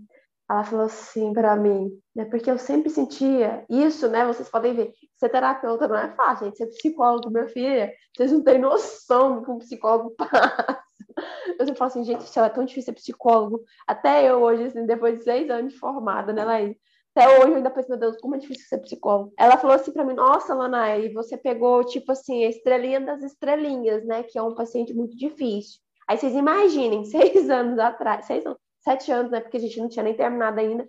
Speaker 2: ela falou assim para mim, né, porque eu sempre sentia isso, né, vocês podem ver, ser terapeuta não é fácil, gente, ser psicólogo, minha filha, vocês não têm noção do que um psicólogo passa. Eu sempre falo assim, gente, isso é tão difícil ser psicólogo. Até eu hoje, assim, depois de seis anos de formada, né, Laís? Até hoje eu ainda penso, meu Deus, como é difícil ser psicólogo. Ela falou assim para mim, nossa, Lana, e você pegou, tipo assim, a estrelinha das estrelinhas, né? Que é um paciente muito difícil. Aí vocês imaginem, seis anos atrás, seis, sete anos, né? Porque a gente não tinha nem terminado ainda.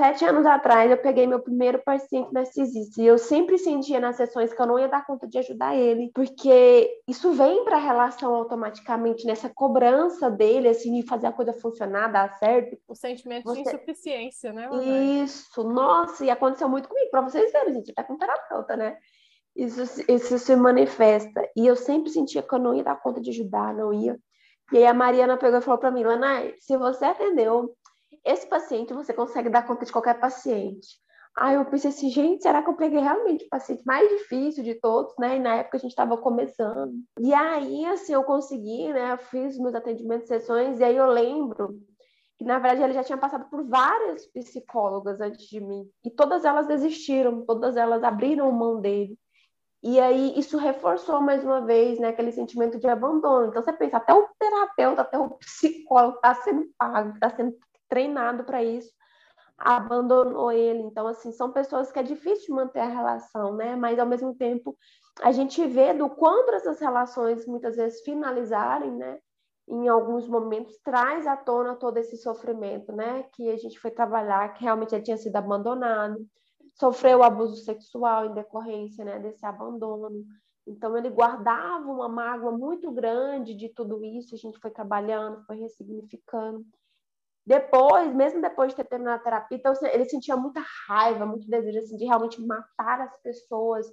Speaker 2: Sete anos atrás, eu peguei meu primeiro paciente narcisista e eu sempre sentia nas sessões que eu não ia dar conta de ajudar ele, porque isso vem para a relação automaticamente, nessa cobrança dele, assim, de fazer a coisa funcionar, dar certo.
Speaker 1: O sentimento Você... de insuficiência, né?
Speaker 2: Isso, nossa, e aconteceu muito comigo, para vocês verem, gente, tá com terapeuta, né? Isso, isso se manifesta. E eu sempre sentia que eu não ia dar conta de ajudar, não ia. E aí a Mariana pegou e falou para mim, Lana, se você atendeu esse paciente você consegue dar conta de qualquer paciente. Aí eu pensei assim, gente, será que eu peguei realmente o paciente mais difícil de todos, né? E na época a gente estava começando. E aí, assim, eu consegui, né? Eu fiz meus atendimentos, sessões, e aí eu lembro que, na verdade, ele já tinha passado por várias psicólogas antes de mim. E todas elas desistiram, todas elas abriram mão dele. E aí isso reforçou mais uma vez, né, aquele sentimento de abandono. Então você pensa, até o terapeuta, até o psicólogo está sendo pago, está sendo treinado para isso, abandonou ele. Então, assim, são pessoas que é difícil manter a relação, né? Mas, ao mesmo tempo, a gente vê do quanto essas relações muitas vezes finalizarem, né? Em alguns momentos, traz à tona todo esse sofrimento, né? Que a gente foi trabalhar, que realmente ele tinha sido abandonado, sofreu abuso sexual em decorrência, né? Desse abandono. Então, ele guardava uma mágoa muito grande de tudo isso, a gente foi trabalhando, foi ressignificando. Depois, mesmo depois de ter terminado a terapia, então, ele sentia muita raiva, muito desejo assim, de realmente matar as pessoas.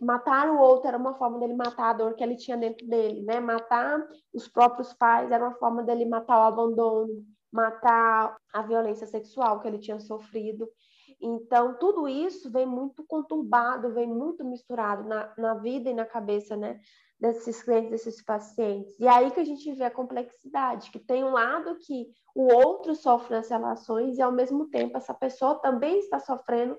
Speaker 2: Matar o outro era uma forma dele matar a dor que ele tinha dentro dele, né? Matar os próprios pais era uma forma dele matar o abandono, matar a violência sexual que ele tinha sofrido. Então, tudo isso vem muito conturbado, vem muito misturado na, na vida e na cabeça, né? desses clientes, desses pacientes. E aí que a gente vê a complexidade, que tem um lado que o outro sofre nas relações e, ao mesmo tempo, essa pessoa também está sofrendo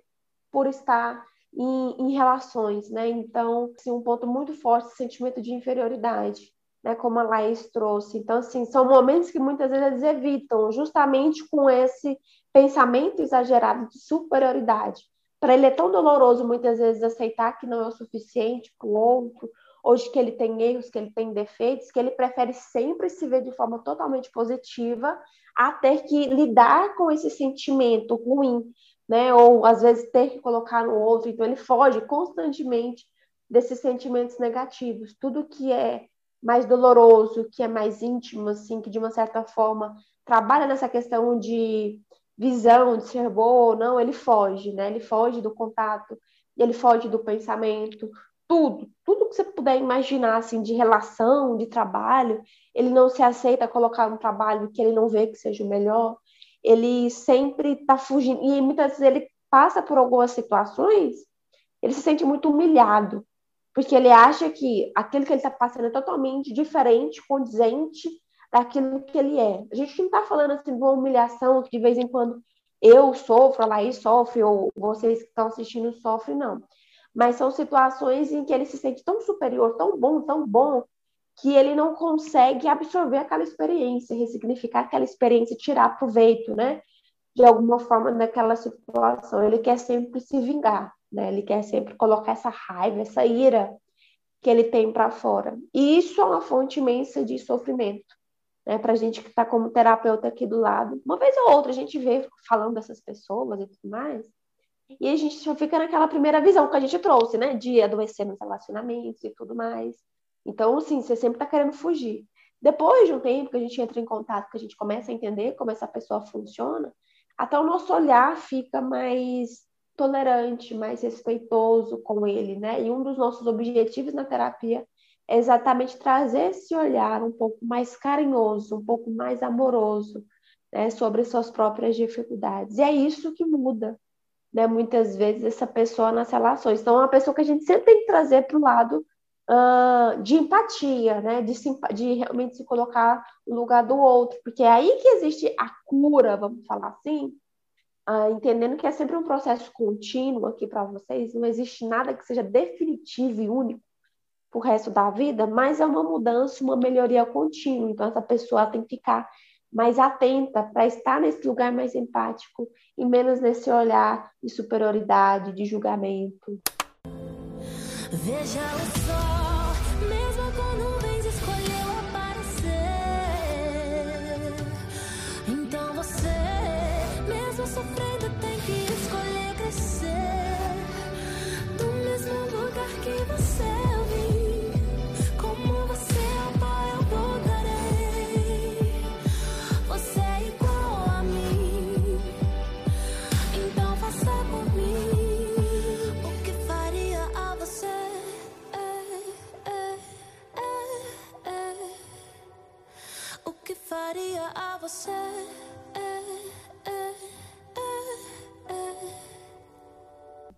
Speaker 2: por estar em, em relações, né? Então, assim, um ponto muito forte, sentimento de inferioridade, né? Como a Laís trouxe. Então, assim, são momentos que muitas vezes eles evitam, justamente com esse pensamento exagerado de superioridade. Para ele é tão doloroso, muitas vezes, aceitar que não é o suficiente para o outro, ou de que ele tem erros, que ele tem defeitos, que ele prefere sempre se ver de forma totalmente positiva, a ter que lidar com esse sentimento ruim, né? Ou às vezes ter que colocar no outro, então ele foge constantemente desses sentimentos negativos. Tudo que é mais doloroso, que é mais íntimo, assim, que de uma certa forma trabalha nessa questão de visão, de ser boa ou não, ele foge, né? Ele foge do contato, ele foge do pensamento, tudo, tudo que você puder imaginar assim de relação, de trabalho, ele não se aceita colocar um trabalho que ele não vê que seja o melhor. Ele sempre está fugindo e muitas vezes ele passa por algumas situações, ele se sente muito humilhado, porque ele acha que aquilo que ele está passando é totalmente diferente, condizente daquilo que ele é. A gente não está falando assim de uma humilhação que de vez em quando eu sofro, a Laís sofre, ou vocês que estão assistindo sofrem, não. Mas são situações em que ele se sente tão superior, tão bom, tão bom, que ele não consegue absorver aquela experiência, ressignificar aquela experiência, tirar proveito, né? De alguma forma daquela situação. Ele quer sempre se vingar, né? Ele quer sempre colocar essa raiva, essa ira que ele tem para fora. E isso é uma fonte imensa de sofrimento né, para a gente que está como terapeuta aqui do lado. Uma vez ou outra a gente vê falando dessas pessoas e tudo mais, e a gente já fica naquela primeira visão que a gente trouxe, né, de adoecer nos relacionamentos e tudo mais. Então, assim, você sempre está querendo fugir. Depois de um tempo que a gente entra em contato, que a gente começa a entender como essa pessoa funciona, até o nosso olhar fica mais tolerante, mais respeitoso com ele, né? E um dos nossos objetivos na terapia é exatamente trazer esse olhar um pouco mais carinhoso, um pouco mais amoroso né, sobre suas próprias dificuldades. E é isso que muda, né, muitas vezes, essa pessoa nas relações. Então, é uma pessoa que a gente sempre tem que trazer para o lado uh, de empatia, né, de, de realmente se colocar no lugar do outro, porque é aí que existe a cura, vamos falar assim, Uh, entendendo que é sempre um processo contínuo aqui para vocês, não existe nada que seja definitivo e único para o resto da vida, mas é uma mudança, uma melhoria contínua. Então, essa pessoa tem que ficar mais atenta para estar nesse lugar mais empático e menos nesse olhar de superioridade, de julgamento. Veja o sol,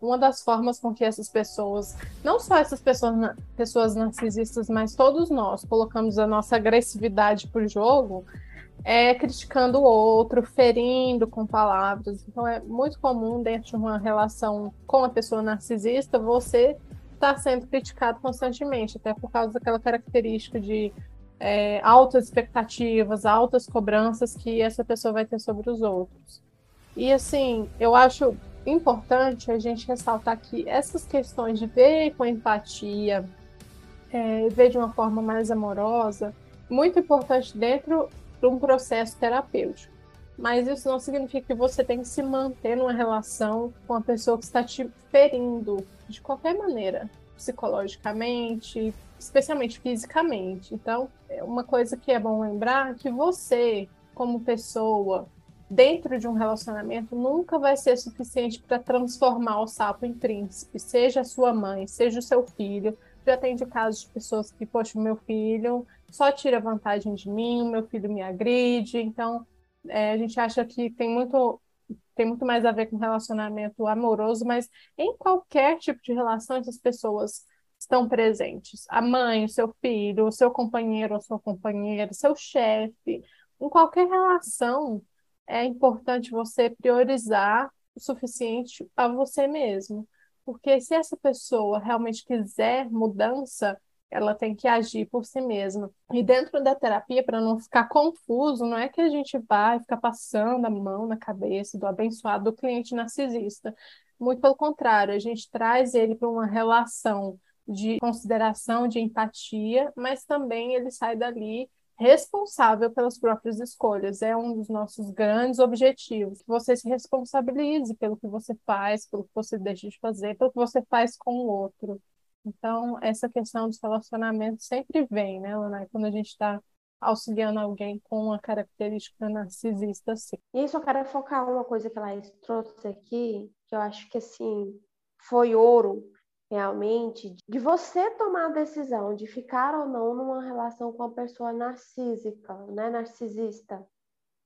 Speaker 1: Uma das formas com que essas pessoas, não só essas pessoas, pessoas narcisistas, mas todos nós colocamos a nossa agressividade para o jogo, é criticando o outro, ferindo com palavras. Então é muito comum dentro de uma relação com a pessoa narcisista você estar tá sendo criticado constantemente, até por causa daquela característica de é, altas expectativas, altas cobranças que essa pessoa vai ter sobre os outros. E assim, eu acho importante a gente ressaltar que essas questões de ver com empatia, é, ver de uma forma mais amorosa, muito importante dentro de um processo terapêutico. Mas isso não significa que você tem que se manter numa relação com a pessoa que está te ferindo de qualquer maneira, psicologicamente, especialmente fisicamente. Então, é uma coisa que é bom lembrar que você, como pessoa, dentro de um relacionamento, nunca vai ser suficiente para transformar o sapo em príncipe, seja a sua mãe, seja o seu filho. Já tem de casos de pessoas que, poxa, meu filho só tira vantagem de mim, meu filho me agride. Então, é, a gente acha que tem muito tem muito mais a ver com relacionamento amoroso, mas em qualquer tipo de relação, essas pessoas estão presentes. A mãe, o seu filho, o seu companheiro ou sua companheira, seu chefe. Em qualquer relação, é importante você priorizar o suficiente a você mesmo. Porque se essa pessoa realmente quiser mudança, ela tem que agir por si mesma. E dentro da terapia, para não ficar confuso, não é que a gente vai ficar passando a mão na cabeça do abençoado do cliente narcisista. Muito pelo contrário, a gente traz ele para uma relação de consideração, de empatia, mas também ele sai dali responsável pelas próprias escolhas. É um dos nossos grandes objetivos. Que você se responsabilize pelo que você faz, pelo que você deixa de fazer, pelo que você faz com o outro. Então, essa questão dos relacionamentos sempre vem, né, Lana? Quando a gente está auxiliando alguém com uma característica narcisista, sim.
Speaker 2: E eu quero focar uma coisa que ela trouxe aqui, que eu acho que, assim, foi ouro, realmente, de você tomar a decisão de ficar ou não numa relação com uma pessoa narcísica, né, narcisista.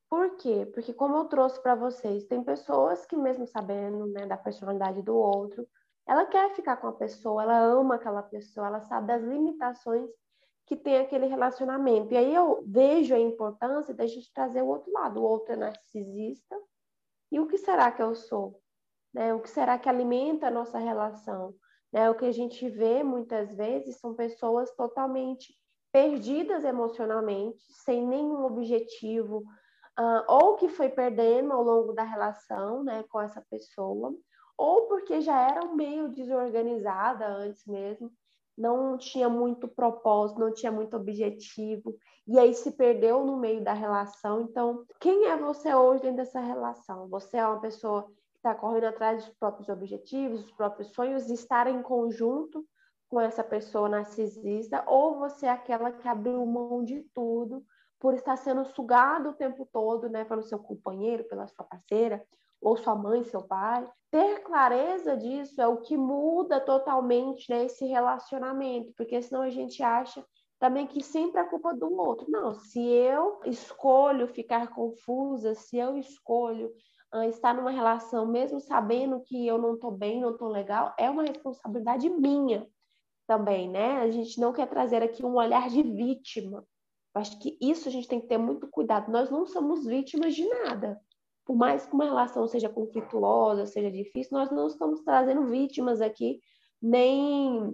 Speaker 2: Por quê? Porque como eu trouxe para vocês, tem pessoas que mesmo sabendo, né, da personalidade do outro, ela quer ficar com a pessoa, ela ama aquela pessoa, ela sabe das limitações que tem aquele relacionamento. E aí eu vejo a importância da gente trazer o outro lado. O outro é narcisista. E o que será que eu sou? Né? O que será que alimenta a nossa relação? Né? O que a gente vê muitas vezes são pessoas totalmente perdidas emocionalmente, sem nenhum objetivo, uh, ou que foi perdendo ao longo da relação né, com essa pessoa, ou porque já era meio desorganizada antes mesmo, não tinha muito propósito, não tinha muito objetivo, e aí se perdeu no meio da relação. Então, quem é você hoje dentro dessa relação? Você é uma pessoa está correndo atrás dos próprios objetivos, dos próprios sonhos, estar em conjunto com essa pessoa narcisista, ou você é aquela que abriu mão de tudo por estar sendo sugado o tempo todo, né, pelo seu companheiro, pela sua parceira, ou sua mãe, seu pai. Ter clareza disso é o que muda totalmente né, esse relacionamento, porque senão a gente acha também que sempre é culpa do outro. Não, se eu escolho ficar confusa, se eu escolho estar numa relação, mesmo sabendo que eu não estou bem, não estou legal, é uma responsabilidade minha também, né? A gente não quer trazer aqui um olhar de vítima. Acho que isso a gente tem que ter muito cuidado. Nós não somos vítimas de nada. Por mais que uma relação seja conflituosa, seja difícil, nós não estamos trazendo vítimas aqui, nem.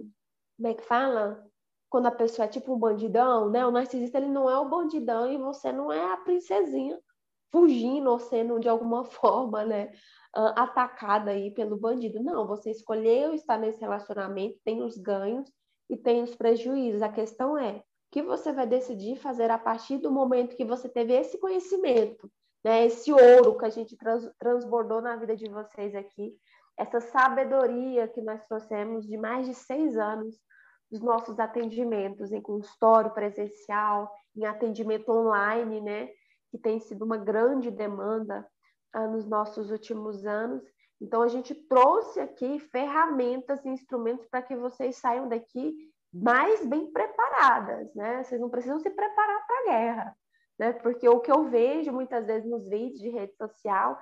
Speaker 2: Como é que fala? Quando a pessoa é tipo um bandidão, né? O narcisista ele não é o bandidão e você não é a princesinha fugindo ou sendo de alguma forma, né, atacada aí pelo bandido. Não, você escolheu estar nesse relacionamento, tem os ganhos e tem os prejuízos. A questão é o que você vai decidir fazer a partir do momento que você teve esse conhecimento, né, esse ouro que a gente trans, transbordou na vida de vocês aqui, essa sabedoria que nós trouxemos de mais de seis anos dos nossos atendimentos em consultório presencial, em atendimento online, né? Que tem sido uma grande demanda ah, nos nossos últimos anos. Então, a gente trouxe aqui ferramentas e instrumentos para que vocês saiam daqui mais bem preparadas, né? Vocês não precisam se preparar para a guerra, né? Porque o que eu vejo muitas vezes nos vídeos de rede social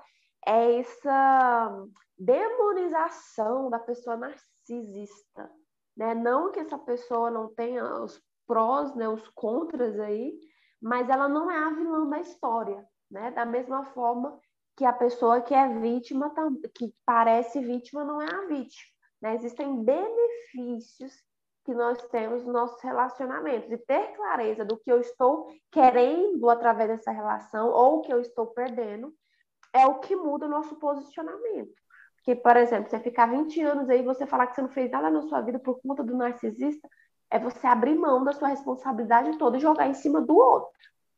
Speaker 2: é essa demonização da pessoa narcisista, né? Não que essa pessoa não tenha os prós, né, os contras aí, mas ela não é a vilã da história, né? Da mesma forma que a pessoa que é vítima, que parece vítima, não é a vítima. Né? Existem benefícios que nós temos nos nossos relacionamentos e ter clareza do que eu estou querendo através dessa relação ou o que eu estou perdendo é o que muda o nosso posicionamento. Porque, por exemplo, você ficar 20 anos aí você falar que você não fez nada na sua vida por conta do narcisista, é você abrir mão da sua responsabilidade toda e jogar em cima do outro.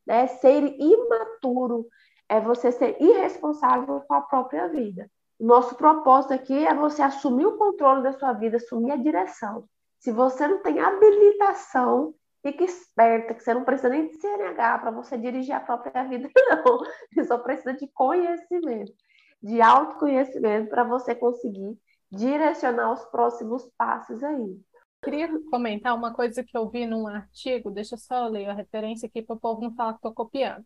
Speaker 2: Né? Ser imaturo é você ser irresponsável com a própria vida. Nosso propósito aqui é você assumir o controle da sua vida, assumir a direção. Se você não tem habilitação, fique esperta, que você não precisa nem de CNH para você dirigir a própria vida, não. Você só precisa de conhecimento, de autoconhecimento para você conseguir direcionar os próximos passos aí.
Speaker 1: Queria comentar uma coisa que eu vi num artigo, deixa eu só ler a referência aqui para o povo não falar que estou copiando,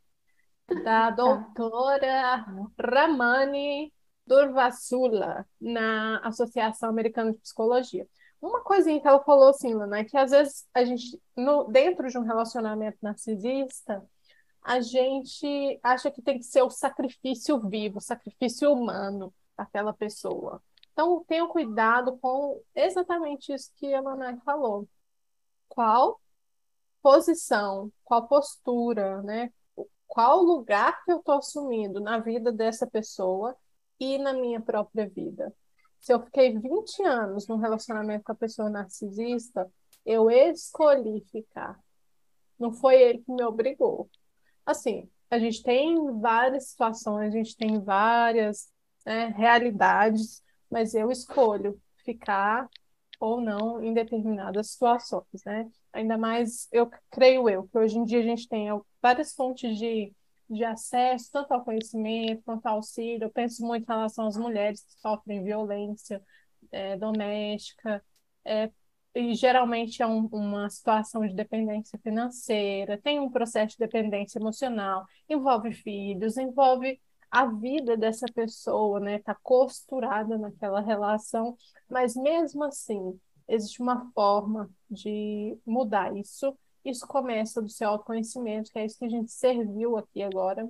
Speaker 1: da tá. doutora Ramani Durvasula, na Associação Americana de Psicologia. Uma coisinha que ela falou assim, Luna, é que às vezes a gente, no, dentro de um relacionamento narcisista, a gente acha que tem que ser o sacrifício vivo, o sacrifício humano daquela pessoa. Então, tenham cuidado com exatamente isso que a Manai falou. Qual posição, qual postura, né? Qual lugar que eu estou assumindo na vida dessa pessoa e na minha própria vida. Se eu fiquei 20 anos num relacionamento com a pessoa narcisista, eu escolhi ficar. Não foi ele que me obrigou. Assim, a gente tem várias situações, a gente tem várias né, realidades, mas eu escolho ficar ou não em determinadas situações, né? Ainda mais, eu creio eu, que hoje em dia a gente tem várias fontes de, de acesso, tanto ao conhecimento quanto ao auxílio. Eu penso muito em relação às mulheres que sofrem violência é, doméstica, é, e geralmente é um, uma situação de dependência financeira, tem um processo de dependência emocional, envolve filhos, envolve a vida dessa pessoa, né? Tá costurada naquela relação, mas mesmo assim, existe uma forma de mudar isso. Isso começa do seu autoconhecimento, que é isso que a gente serviu aqui agora,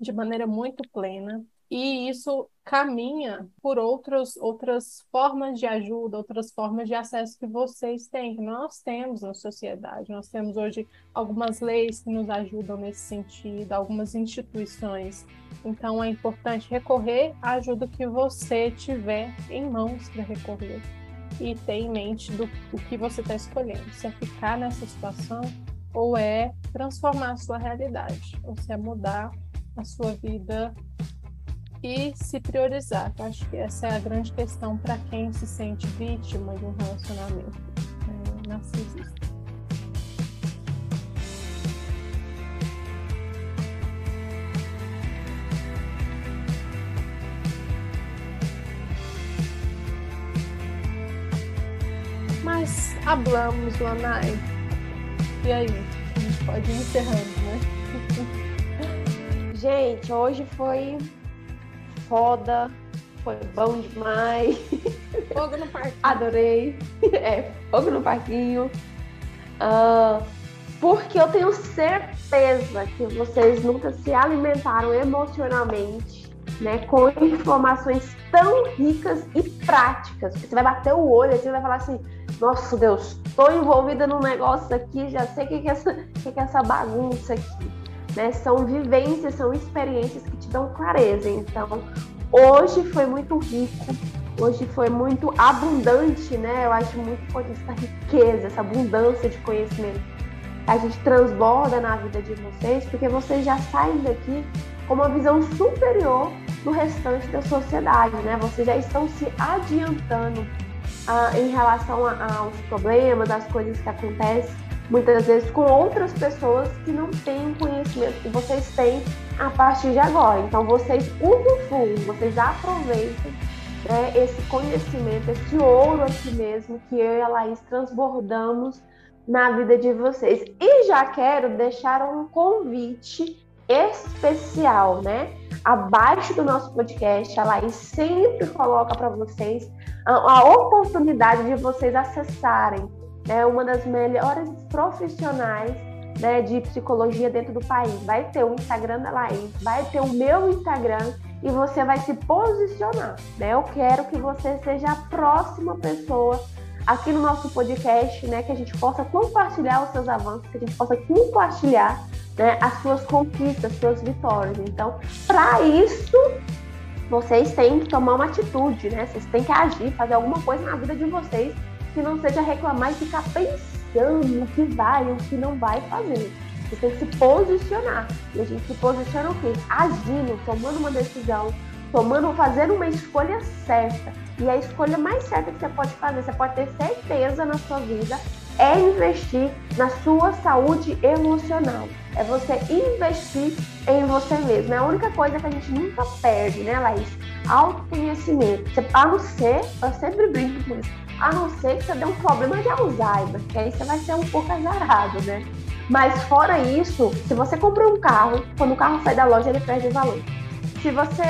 Speaker 1: de maneira muito plena e isso caminha por outros, outras formas de ajuda, outras formas de acesso que vocês têm, que nós temos na sociedade. Nós temos hoje algumas leis que nos ajudam nesse sentido, algumas instituições. Então é importante recorrer à ajuda que você tiver em mãos para recorrer e ter em mente do o que você está escolhendo. Se é ficar nessa situação ou é transformar a sua realidade, ou se é mudar a sua vida e se priorizar. Eu acho que essa é a grande questão para quem se sente vítima de um relacionamento é, narcisista. Mas hablamos, Lanai. E aí? A gente pode ir encerrando, né?
Speaker 2: Gente, hoje foi foda, foi bom demais.
Speaker 1: Fogo no parquinho.
Speaker 2: Adorei. É, fogo no parquinho. Uh, porque eu tenho certeza que vocês nunca se alimentaram emocionalmente, né, com informações tão ricas e práticas. Você vai bater o olho assim, vai falar assim: Nossa Deus, estou envolvida num negócio aqui, já sei o que, que, é essa, que, que é essa bagunça aqui. Né? São vivências, são experiências que te dão clareza. Então, hoje foi muito rico, hoje foi muito abundante, né? Eu acho muito importante essa riqueza, essa abundância de conhecimento. A gente transborda na vida de vocês, porque vocês já saem daqui com uma visão superior do restante da sociedade, né? Vocês já estão se adiantando ah, em relação aos problemas, às coisas que acontecem muitas vezes com outras pessoas que não têm o conhecimento que vocês têm a partir de agora. Então, vocês usufruem, vocês aproveitem né, esse conhecimento, esse ouro aqui mesmo que eu e a Laís transbordamos na vida de vocês. E já quero deixar um convite especial, né? Abaixo do nosso podcast, a Laís sempre coloca para vocês a, a oportunidade de vocês acessarem é uma das melhores profissionais né, de psicologia dentro do país. Vai ter o Instagram da Laís, vai ter o meu Instagram e você vai se posicionar. Né? Eu quero que você seja a próxima pessoa aqui no nosso podcast, né, que a gente possa compartilhar os seus avanços, que a gente possa compartilhar né, as suas conquistas, as suas vitórias. Então, para isso, vocês têm que tomar uma atitude, né? Vocês têm que agir, fazer alguma coisa na vida de vocês que não seja reclamar e ficar pensando o que vai ou o que não vai fazer. Você tem que se posicionar. E a gente se posiciona o quê? Agindo, tomando uma decisão, tomando, fazendo uma escolha certa. E a escolha mais certa que você pode fazer, você pode ter certeza na sua vida, é investir na sua saúde emocional. É você investir em você mesmo. É a única coisa que a gente nunca perde, né, Laís? Autoconhecimento. A não ser, eu sempre brinco com isso, a não ser que você dê um problema de Alzheimer, que aí você vai ser um pouco azarado, né? Mas fora isso, se você compra um carro, quando o carro sai da loja, ele perde valor. Se você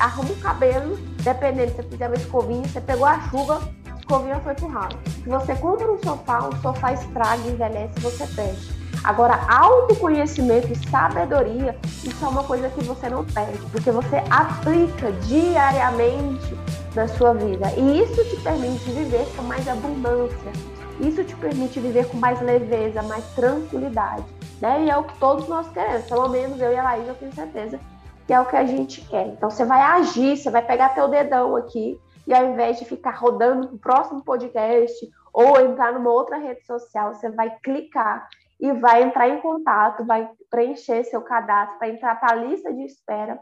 Speaker 2: arruma o cabelo, dependendo, se você fizer uma escovinha, você pegou a chuva, a escovinha foi pro ralo. Se você compra um sofá, o sofá estraga, envelhece, você perde. Agora, autoconhecimento e sabedoria, isso é uma coisa que você não perde, porque você aplica diariamente na sua vida. E isso te permite viver com mais abundância. Isso te permite viver com mais leveza, mais tranquilidade. Né? E é o que todos nós queremos. Pelo menos eu e a Laís, eu tenho certeza que é o que a gente quer. Então você vai agir, você vai pegar teu dedão aqui e ao invés de ficar rodando o próximo podcast ou entrar numa outra rede social, você vai clicar e vai entrar em contato, vai preencher seu cadastro, para entrar para a lista de espera.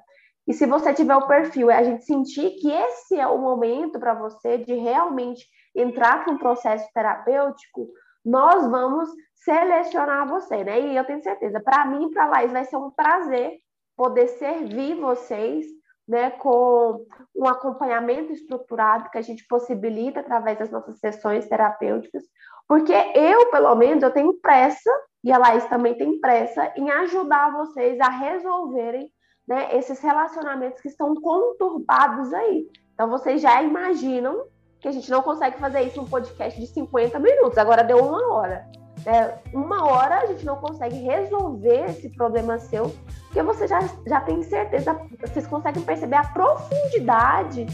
Speaker 2: E se você tiver o perfil, a gente sentir que esse é o momento para você de realmente entrar para um processo terapêutico, nós vamos selecionar você, né? E eu tenho certeza, para mim e para a Laís vai ser um prazer poder servir vocês, né, com um acompanhamento estruturado que a gente possibilita através das nossas sessões terapêuticas, porque eu, pelo menos, eu tenho pressa, e a Laís também tem pressa, em ajudar vocês a resolverem né, esses relacionamentos que estão conturbados aí. Então, vocês já imaginam que a gente não consegue fazer isso num podcast de 50 minutos, agora deu uma hora. É, uma hora a gente não consegue resolver esse problema seu, porque você já, já tem certeza, vocês conseguem perceber a profundidade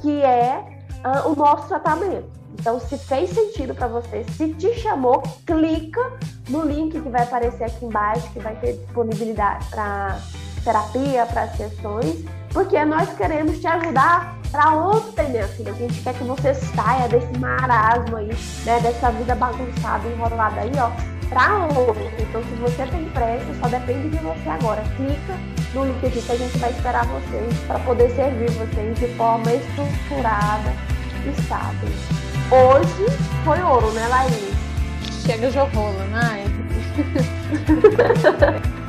Speaker 2: que é uh, o nosso tratamento. Então, se fez sentido para você, se te chamou, clica no link que vai aparecer aqui embaixo, que vai ter disponibilidade para terapia, para sessões, porque nós queremos te ajudar para ontem, minha filha. A gente quer que você saia desse marasmo aí, né, dessa vida bagunçada, enrolada aí, ó, para ontem. Então, se você tem pressa, só depende de você agora. Clica no link aqui que a gente vai esperar vocês para poder servir vocês de forma estruturada e estável. Hoje foi ouro, né, Laís?
Speaker 1: Chega de rolo, né?